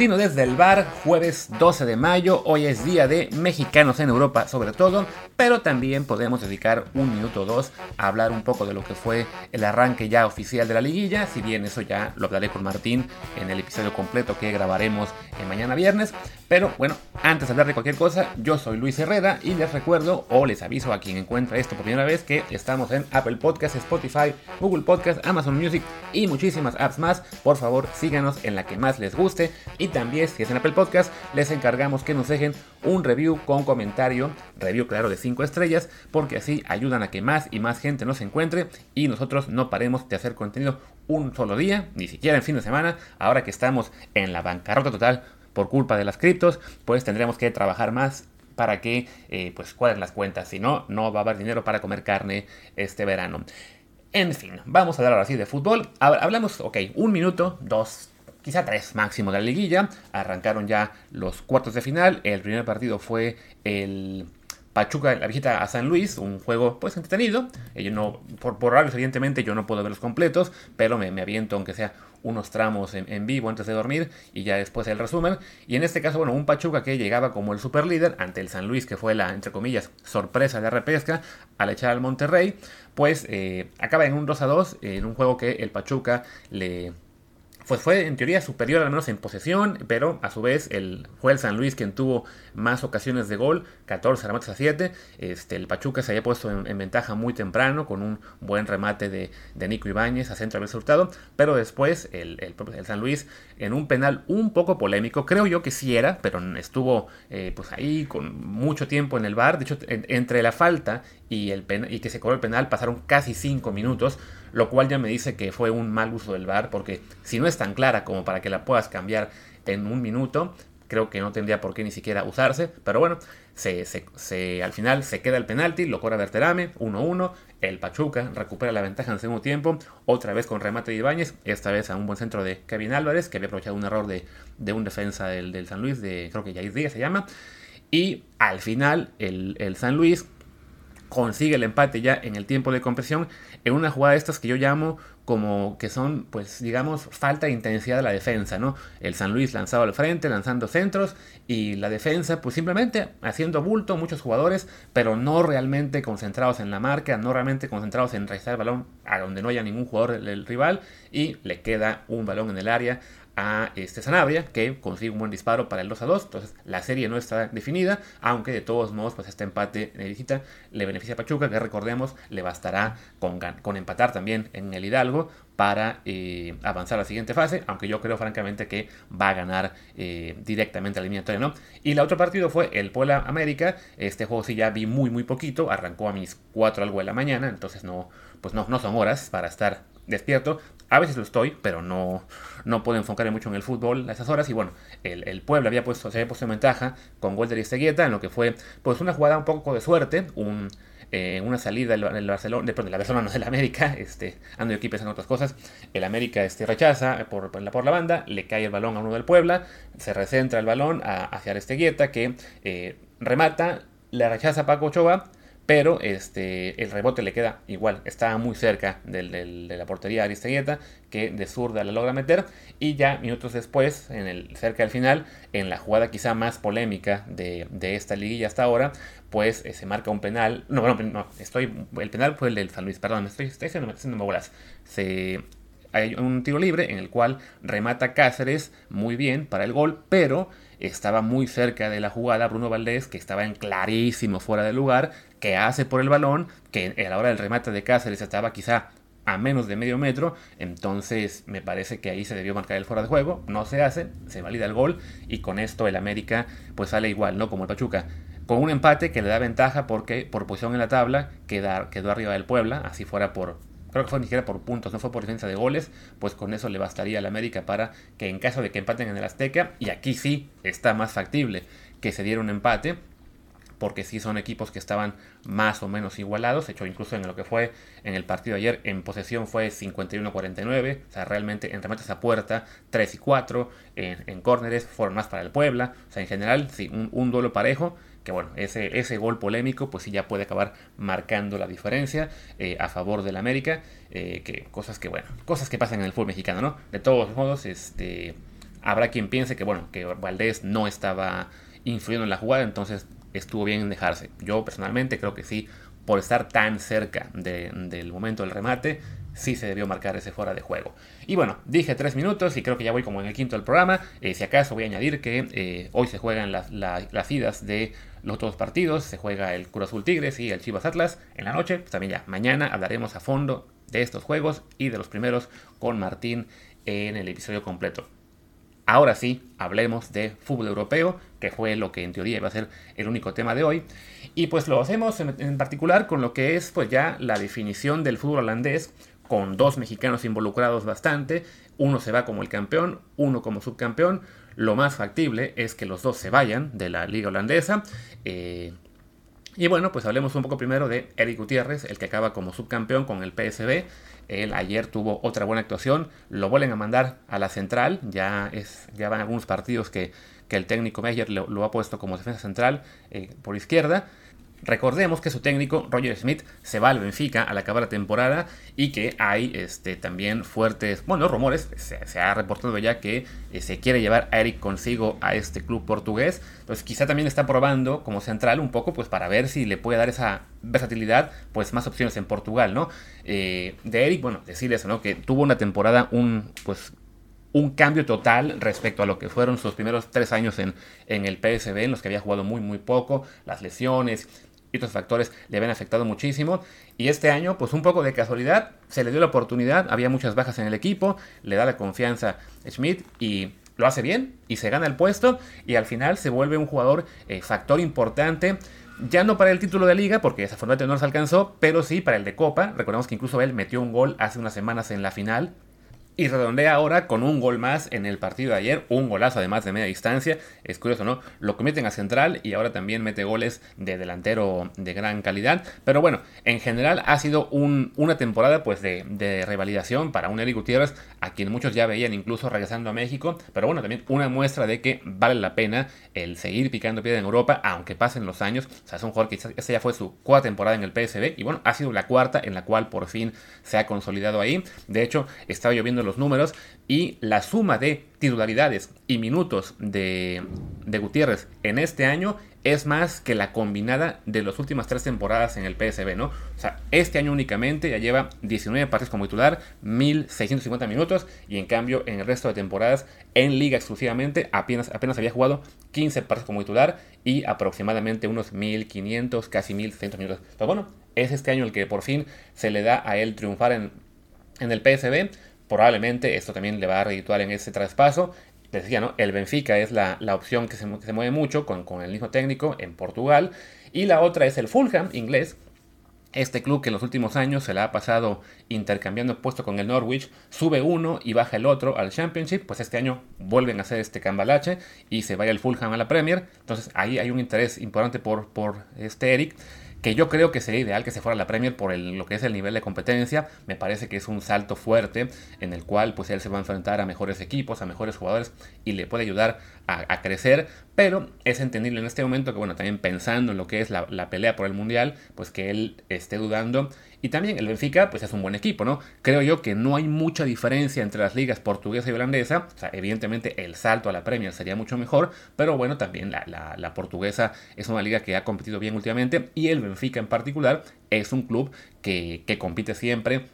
Matutino desde el bar, jueves 12 de mayo. Hoy es día de mexicanos en Europa, sobre todo, pero también podemos dedicar un minuto o dos a hablar un poco de lo que fue el arranque ya oficial de la liguilla. Si bien eso ya lo hablaré con Martín en el episodio completo que grabaremos mañana viernes. Pero bueno, antes de hablar de cualquier cosa, yo soy Luis Herrera y les recuerdo o les aviso a quien encuentra esto por primera vez que estamos en Apple Podcasts, Spotify, Google Podcasts, Amazon Music y muchísimas apps más. Por favor, síganos en la que más les guste y también, si es en Apple Podcast, les encargamos que nos dejen un review con comentario, review claro de 5 estrellas, porque así ayudan a que más y más gente nos encuentre y nosotros no paremos de hacer contenido un solo día, ni siquiera en fin de semana, ahora que estamos en la bancarrota total por culpa de las criptos, pues tendremos que trabajar más para que eh, pues cuadren las cuentas, si no, no va a haber dinero para comer carne este verano. En fin, vamos a hablar ahora sí de fútbol. Hablamos, ok, un minuto, dos, quizá tres máximo de la liguilla. Arrancaron ya los cuartos de final. El primer partido fue el Pachuca, la visita a San Luis, un juego pues entretenido. Yo no, por, por evidentemente, yo no puedo ver los completos, pero me, aviento aunque sea unos tramos en, vivo antes de dormir y ya después el resumen. Y en este caso, bueno, un Pachuca que llegaba como el super líder ante el San Luis, que fue la, entre comillas, sorpresa de repesca al echar al Monterrey, pues eh, acaba en un 2 a 2 en un juego que el Pachuca le pues fue en teoría superior al menos en posesión, pero a su vez el, fue el San Luis quien tuvo más ocasiones de gol, 14 remates a 7. Este, el Pachuca se había puesto en, ventaja muy temprano con un buen remate de, Nico Ibáñez a centro del resultado, pero después el, San Luis en un penal un poco polémico, creo yo que sí era, pero estuvo eh, pues ahí con mucho tiempo en el bar, de hecho entre la falta y, el y que se cobró el penal pasaron casi 5 minutos lo cual ya me dice que fue un mal uso del VAR, porque si no es tan clara como para que la puedas cambiar en un minuto, creo que no tendría por qué ni siquiera usarse, pero bueno, se, al final se queda el penalti, lo cobra Berterame, 1-1, el Pachuca recupera la ventaja en el segundo tiempo, otra vez con remate de Ibáñez, esta vez a un buen centro de Kevin Álvarez, que había aprovechado un error de, un defensa del, San Luis, de creo que Jair Díaz se llama, y al final el, el San Luis consigue el empate ya en el tiempo de compresión en una jugada de estas que yo llamo como que son, pues digamos, falta de intensidad de la defensa, ¿no? El San Luis lanzado al frente, lanzando centros y la defensa, pues simplemente haciendo bulto, muchos jugadores, pero no realmente concentrados en la marca, no realmente concentrados en realizar el balón a donde no haya ningún jugador del rival y le queda un balón en el área a este Sanabria, que consigue un buen disparo para el 2 a 2. Entonces la serie no está definida, aunque de todos modos, pues este empate de visita le beneficia a Pachuca, que recordemos le bastará con, con empatar también en el Hidalgo para eh, avanzar a la siguiente fase, aunque yo creo francamente que va a ganar eh, directamente la eliminatoria, ¿no? Y el otro partido fue el Puebla América, este juego sí ya vi muy muy poquito, arrancó a mis 4 algo de la mañana, entonces no, pues no, no son horas para estar despierto, a veces lo estoy, pero no, no puedo enfocarme mucho en el fútbol a esas horas. Y bueno, el, el Puebla había puesto, se había puesto en ventaja con gol de Seguieta, en lo que fue pues una jugada un poco de suerte, eh, una salida del, Barcelona, de, de la Barcelona, no del América, este, ando aquí pensando en otras cosas. El América este, rechaza por, la, por la banda, le cae el balón a uno del Puebla, se recentra el balón hacia Aristeguieta, que eh, remata, le rechaza a Paco Ochoa pero este, el rebote le queda igual, está muy cerca de la portería de Aristeguieta, que de zurda la logra meter, y ya minutos después, en el, cerca del final, en la jugada quizá más polémica de, esta liguilla hasta ahora, pues eh, se marca un penal, no, no, no, estoy, el penal fue el del San Luis, perdón, estoy, estoy haciendo, haciendo bolas, se hay un tiro libre en el cual remata Cáceres muy bien para el gol, pero estaba muy cerca de la jugada Bruno Valdés, que estaba en clarísimo fuera de lugar, que hace por el balón, que a la hora del remate de Cáceres estaba quizá a menos de medio metro, entonces me parece que ahí se debió marcar el fuera de juego, no se hace, se valida el gol y con esto el América pues sale igual, ¿no? Como el Pachuca, con un empate que le da ventaja porque por posición en la tabla queda, quedó arriba del Puebla, así fuera por, creo que fue ni siquiera por puntos, no fue por diferencia de goles, pues con eso le bastaría al América para que en caso de que empaten en el Azteca, y aquí sí está más factible que se diera un empate, porque sí son equipos que estaban más o menos igualados. De hecho, incluso en lo que fue en el partido ayer, en posesión fue 51-49. O sea, realmente en remates a puerta, 3 y 4. En, córneres fueron más para el Puebla. O sea, en general, sí, un, duelo parejo. Que bueno, ese, ese gol polémico, pues sí ya puede acabar marcando la diferencia eh, a favor del América. Eh, que cosas que, bueno, cosas que pasan en el fútbol mexicano, ¿no? De todos modos, este Habrá quien piense que, bueno, que Valdés no estaba influyendo en la jugada, entonces estuvo bien en dejarse. Yo personalmente creo que sí, por estar tan cerca del momento del remate, sí se debió marcar ese fuera de juego. Y bueno, dije tres minutos y creo que ya voy como en el quinto del programa. Eh, si acaso voy a añadir que eh, hoy se juegan las, idas de los otros partidos. Se juega el Cruz Azul Tigres y el Chivas Atlas en la noche. Pues también ya mañana hablaremos a fondo de estos juegos y de los primeros con Martín en el episodio completo. Ahora sí, hablemos de fútbol europeo, que fue lo que en teoría iba a ser el único tema de hoy. Y pues lo hacemos en, particular con lo que es pues ya la definición del fútbol holandés, con dos mexicanos involucrados bastante. Uno se va como el campeón, uno como subcampeón. Lo más factible es que los dos se vayan de la liga holandesa. Eh, y bueno, pues hablemos un poco primero de Eric Gutiérrez, el que acaba como subcampeón con el PSB. Él ayer tuvo otra buena actuación, lo vuelven a mandar a la central, ya, es, ya van algunos partidos que, el técnico Meyer lo, ha puesto como defensa central eh, por izquierda. Recordemos que su técnico, Roger Smith, se va al Benfica al acabar la temporada y que hay este, también fuertes, bueno, rumores, se, ha reportado ya que eh, se quiere llevar a Eric consigo a este club portugués. Entonces quizá también está probando como central un poco pues para ver si le puede dar esa versatilidad, pues más opciones en Portugal, ¿no? Eh, de Eric, bueno, decir eso, ¿no? Que tuvo una temporada, un, pues un cambio total respecto a lo que fueron sus primeros tres años en, en el PSB, en los que había jugado muy, muy poco, las lesiones, y otros factores le habían afectado muchísimo. Y este año, pues un poco de casualidad, se le dio la oportunidad, había muchas bajas en el equipo, le da la confianza Schmidt y lo hace bien y se gana el puesto y al final se vuelve un jugador eh, factor importante. Ya no para el título de liga, porque desafortunadamente no se alcanzó, pero sí para el de Copa. Recordemos que incluso él metió un gol hace unas semanas en la final y redondea ahora con un gol más en el partido de ayer, un golazo además de media distancia. Es curioso, ¿no? Lo cometen a central y ahora también mete goles de delantero de gran calidad. Pero bueno, en general ha sido una temporada pues de, revalidación para un Eric Gutiérrez, a quien muchos ya veían incluso regresando a México. Pero bueno, también una muestra de que vale la pena el seguir picando piedra en Europa, aunque pasen los años. O sea, es un jugador que esta ya fue su cuarta temporada en el PSB y bueno, ha sido la cuarta en la cual por fin se ha consolidado ahí. De hecho, estaba lloviendo los números y la suma de titularidades y minutos de, de Gutiérrez en este año es más que la combinada de las últimas tres temporadas en el PSB, ¿no? O sea, este año únicamente ya lleva 19 partidos como titular, 1650 minutos, y en cambio en el resto de temporadas en liga exclusivamente apenas, apenas había jugado 15 partidos como titular y aproximadamente unos 1500, casi 1100 minutos. Entonces, bueno, es este año el que por fin se le da a él triunfar en, en el PSB probablemente esto también le va a redituar en ese traspaso. Les decía, ¿no? El Benfica es la, opción que se, mueve mucho con, con, el mismo técnico en Portugal. Y la otra es el Fulham inglés. Este club que en los últimos años se la ha pasado intercambiando puesto con el Norwich, sube uno y baja el otro al Championship, pues este año vuelven a hacer este cambalache y se vaya el Fulham a la Premier. Entonces ahí hay un interés importante por, por este Eric que yo creo que sería ideal que se fuera a la Premier por lo que es el nivel de competencia. Me parece que es un salto fuerte en el cual pues él se va a enfrentar a mejores equipos, a mejores jugadores y le puede ayudar a, crecer. Pero es entendible en este momento que bueno, también pensando en lo que es la, la pelea por el Mundial, pues que él esté dudando y también el Benfica, pues es un buen equipo, ¿no? Creo yo que no hay mucha diferencia entre las ligas portuguesa y holandesa. O sea, evidentemente el salto a la Premier sería mucho mejor, pero bueno, también la, portuguesa es una liga que ha competido bien últimamente y el Benfica en particular es un club que, compite siempre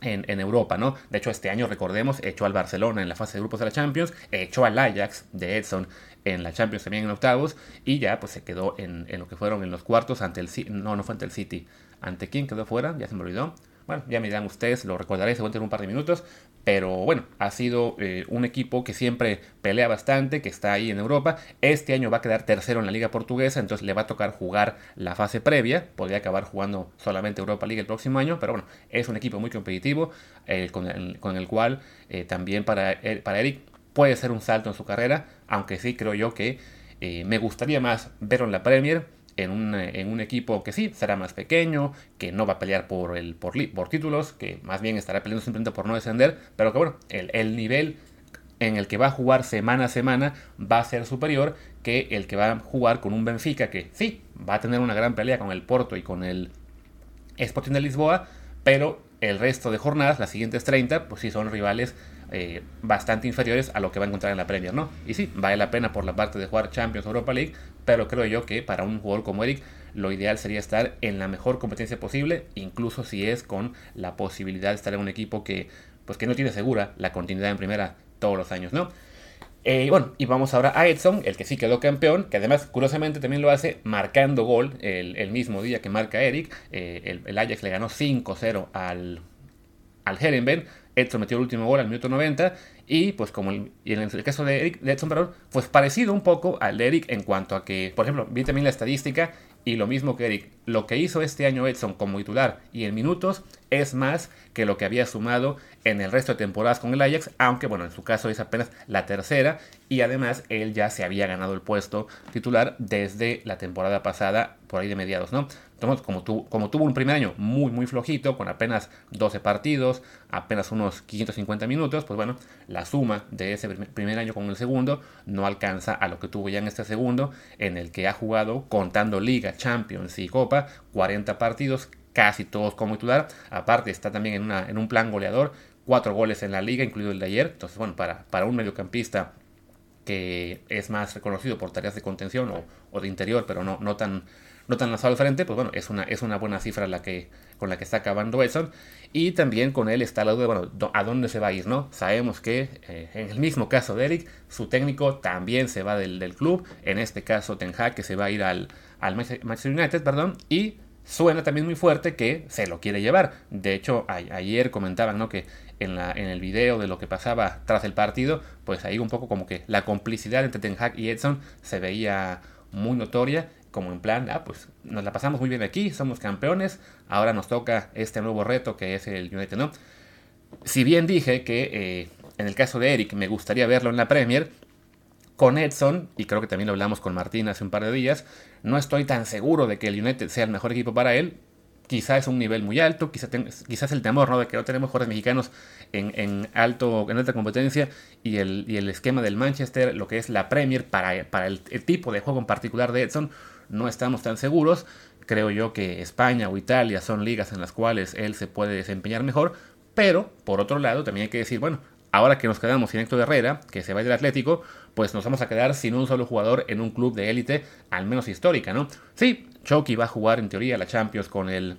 en, Europa, ¿no? De hecho, este año, recordemos, echó al Barcelona en la fase de grupos de la Champions, echó al Ajax de Edson en la Champions también en octavos, y ya pues se quedó en, en lo que fueron en los cuartos ante el no, no fue ante el City, ¿Ante quedó fuera? Ya se me olvidó. Bueno, ya me dirán ustedes, lo recordaré según en un par de minutos. Pero bueno, ha sido eh, un equipo que siempre pelea bastante, que está ahí en Europa. Este año va a quedar tercero en la Liga Portuguesa, entonces le va a tocar jugar la fase previa. Podría acabar jugando solamente Europa League el próximo año, pero bueno, es un equipo muy competitivo eh, con, el, cual eh, también para, para Eric puede ser un salto en su carrera, aunque sí creo yo que me gustaría más verlo en la Premier en un, en un, equipo que sí será más pequeño, que no va a pelear por, el, por, por títulos, que más bien estará peleando simplemente por no descender, pero que bueno, el, el, nivel en el que va a jugar semana a semana va a ser superior que el que va a jugar con un Benfica que sí va a tener una gran pelea con el Porto y con el Sporting de Lisboa, pero el resto de jornadas, las siguientes 30, pues sí son rivales eh, bastante inferiores a lo que va a encontrar en la Premier, ¿no? Y sí, vale la pena por la parte de jugar Champions Europa League, pero creo yo que para un jugador como Eric, lo ideal sería estar en la mejor competencia posible, incluso si es con la posibilidad de estar en un equipo que, pues que no tiene segura la continuidad en primera todos los años, ¿no? Eh, bueno, y vamos ahora a Edson, el que sí quedó campeón, que además curiosamente también lo hace marcando gol el, mismo día que marca Eric. Eh, el, Ajax le ganó 5-0 al, al Herenben. Edson metió el último gol al minuto 90 y pues como en el caso de, Eric, de Edson perdón, pues parecido un poco al de Eric en cuanto a que, por ejemplo, vi también la estadística y lo mismo que Eric, lo que hizo este año Edson como titular y en minutos es más que lo que había sumado en el resto de temporadas con el Ajax, aunque bueno, en su caso es apenas la tercera y además él ya se había ganado el puesto titular desde la temporada pasada, por ahí de mediados, ¿no? Entonces, como, como tuvo un primer año muy, muy flojito, con apenas 12 partidos, apenas unos 550 minutos, pues bueno, la suma de ese primer año con el segundo no alcanza a lo que tuvo ya en este segundo, en el que ha jugado, contando Liga, Champions y Copa, 40 partidos, casi todos como titular. Aparte, está también en, un plan goleador, cuatro goles en la liga, incluido el de ayer. Entonces, bueno, para, un mediocampista que es más reconocido por tareas de contención o, de interior, pero no, tan no tan lanzado al frente, pues bueno, es una, es una buena cifra la que, con la que está acabando Edson. Y también con él está la duda, bueno, a dónde se va a ir, ¿no? Sabemos que eh, en el mismo caso de Eric, su técnico también se va del, club, en este caso Ten que se va a ir al, al Manchester United, perdón, y suena también muy fuerte que se lo quiere llevar. De hecho, ayer comentaban, ¿no? Que en, el video de lo que pasaba tras el partido, pues ahí un poco como que la complicidad entre Ten Hag y Edson se veía muy notoria como en plan, ah, pues nos la pasamos muy bien aquí, somos campeones, ahora nos toca este nuevo reto que es el United, ¿no? Si bien dije que eh, en el caso de Eric me gustaría verlo en la Premier, con Edson, y creo que también lo hablamos con Martín hace un par de días, no estoy tan seguro de que el United sea el mejor equipo para él. Quizás es un nivel muy alto, quizás, quizás el temor ¿no? de que no tenemos mejores mexicanos en, alto, en alta competencia y el, el esquema del Manchester, lo que es la Premier para, para el tipo de juego en particular de Edson, no estamos tan seguros. Creo yo que España o Italia son ligas en las cuales él se puede desempeñar mejor. Pero, por otro lado, también hay que decir, bueno, ahora que nos quedamos sin Héctor Herrera, que se va del Atlético, pues nos vamos a quedar sin un solo jugador en un club de élite, al menos histórica, ¿no? Sí, Chucky va a jugar en teoría la Champions con el,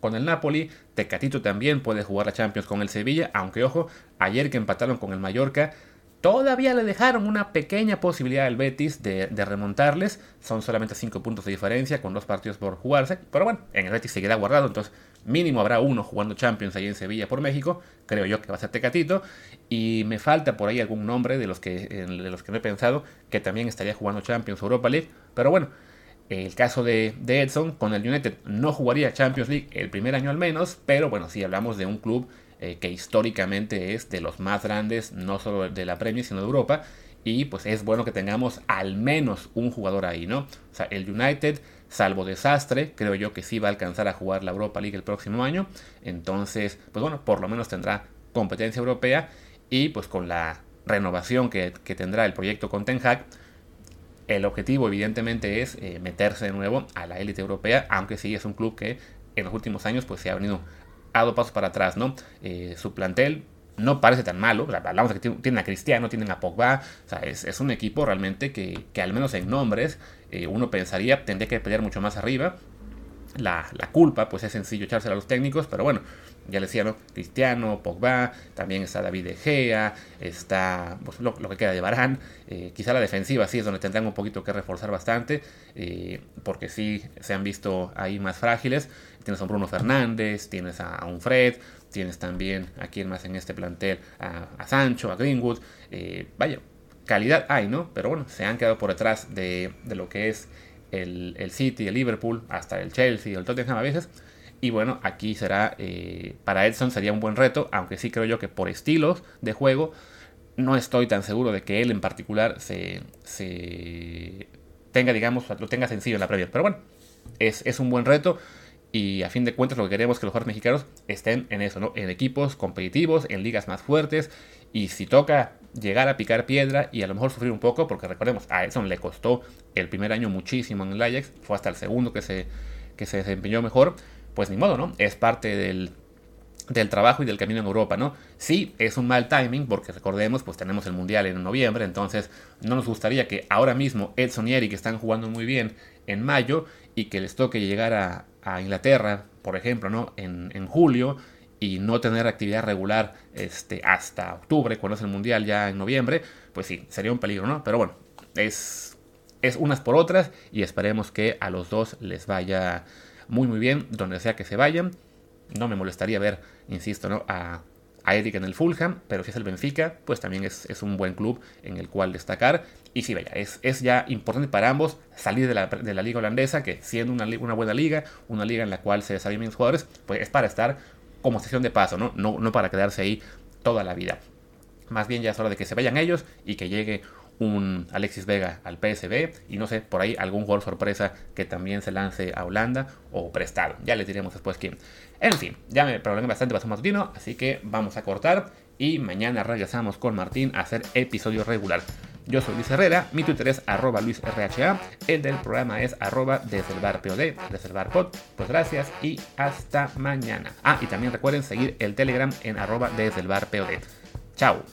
con el Napoli, Tecatito también puede jugar la Champions con el Sevilla, aunque ojo, ayer que empataron con el Mallorca, Todavía le dejaron una pequeña posibilidad al Betis de, remontarles. Son solamente 5 puntos de diferencia con dos partidos por jugarse. Pero bueno, en el Betis seguirá guardado. Entonces, mínimo habrá uno jugando Champions ahí en Sevilla por México. Creo yo que va a ser Tecatito. Y me falta por ahí algún nombre de los que, de los que no he pensado que también estaría jugando Champions Europa League. Pero bueno, el caso de, de, Edson con el United no jugaría Champions League el primer año al menos, pero bueno, si hablamos de un club eh, que históricamente es de los más grandes, no solo de la Premier, sino de Europa. Y pues es bueno que tengamos al menos un jugador ahí, ¿no? O sea, el United, salvo desastre, creo yo que sí va a alcanzar a jugar la Europa League el próximo año. Entonces, pues bueno, por lo menos tendrá competencia europea. Y pues con la renovación que, tendrá el proyecto con Ten el objetivo evidentemente es eh, meterse de nuevo a la élite europea, aunque sí es un club que en los últimos años pues se ha venido ha dado pasos para atrás, ¿no? Eh, su plantel no parece tan malo. hablamos de que tienen a Cristiano, tienen a Pogba. O sea, es, un equipo realmente que, al menos en nombres eh, uno pensaría tendría que pelear mucho más arriba. La, culpa, pues es sencillo echársela a los técnicos, pero bueno, ya les decía, ¿no? Cristiano, Pogba, también está David De Gea, está pues, lo, que queda de Barán. Eh, quizá la defensiva sí es donde tendrán un poquito que reforzar bastante, porque sí se han visto ahí más frágiles. Tienes a un Bruno Fernández, tienes a, un Fred, tienes también aquí más en este plantel a, Sancho, a Greenwood. Eh, vaya, calidad hay, ¿no? Pero bueno, se han quedado por detrás de, lo que es el, City, el Liverpool, hasta el Chelsea, el Tottenham a veces. Y bueno, aquí será, eh, para Edson sería un buen reto, aunque sí creo yo que por estilos de juego, no estoy tan seguro de que él en particular se, tenga, digamos, lo tenga sencillo en la Premier. Pero bueno, es, es un buen reto. Y a fin de cuentas lo que queremos es que los jugadores mexicanos estén en eso, ¿no? En equipos competitivos, en ligas más fuertes. Y si toca llegar a picar piedra y a lo mejor sufrir un poco, porque recordemos, a Edson le costó el primer año muchísimo en el Ajax, fue hasta el segundo que se, que se desempeñó mejor, pues ni modo, ¿no? Es parte del, del trabajo y del camino en Europa, ¿no? Sí, es un mal timing porque recordemos, pues tenemos el Mundial en noviembre, entonces no nos gustaría que ahora mismo Edson y Eric están jugando muy bien en mayo y que les toque llegar a, Inglaterra, por ejemplo, ¿no? En, en, julio y no tener actividad regular este, hasta octubre, cuando es el Mundial ya en noviembre, pues sí, sería un peligro, ¿no? Pero bueno, es, es unas por otras y esperemos que a los dos les vaya muy muy bien donde sea que se vayan. No me molestaría ver, insisto, ¿no? a, a Eric en el Fulham, pero si es el Benfica, pues también es, un buen club en el cual destacar. Y sí, vaya, es, es ya importante para ambos salir de la, de la liga holandesa, que siendo una, una, buena liga, una liga en la cual se bien jugadores, pues es para estar como sesión de paso, ¿no? ¿no? No para quedarse ahí toda la vida. Más bien ya es hora de que se vayan ellos y que llegue un Alexis Vega al PSB y no sé, por ahí algún jugador sorpresa que también se lance a Holanda o prestado. Ya les diremos después quién. En fin, ya me prolongué bastante paso matutino, así que vamos a cortar y mañana regresamos con Martín a hacer episodio regular. Yo soy Luis Herrera, mi Twitter es arroba LuisRHA, el del programa es arroba desde el bar desde el. Pues gracias y hasta mañana. Ah, y también recuerden seguir el Telegram en arroba desde el bar. Chao.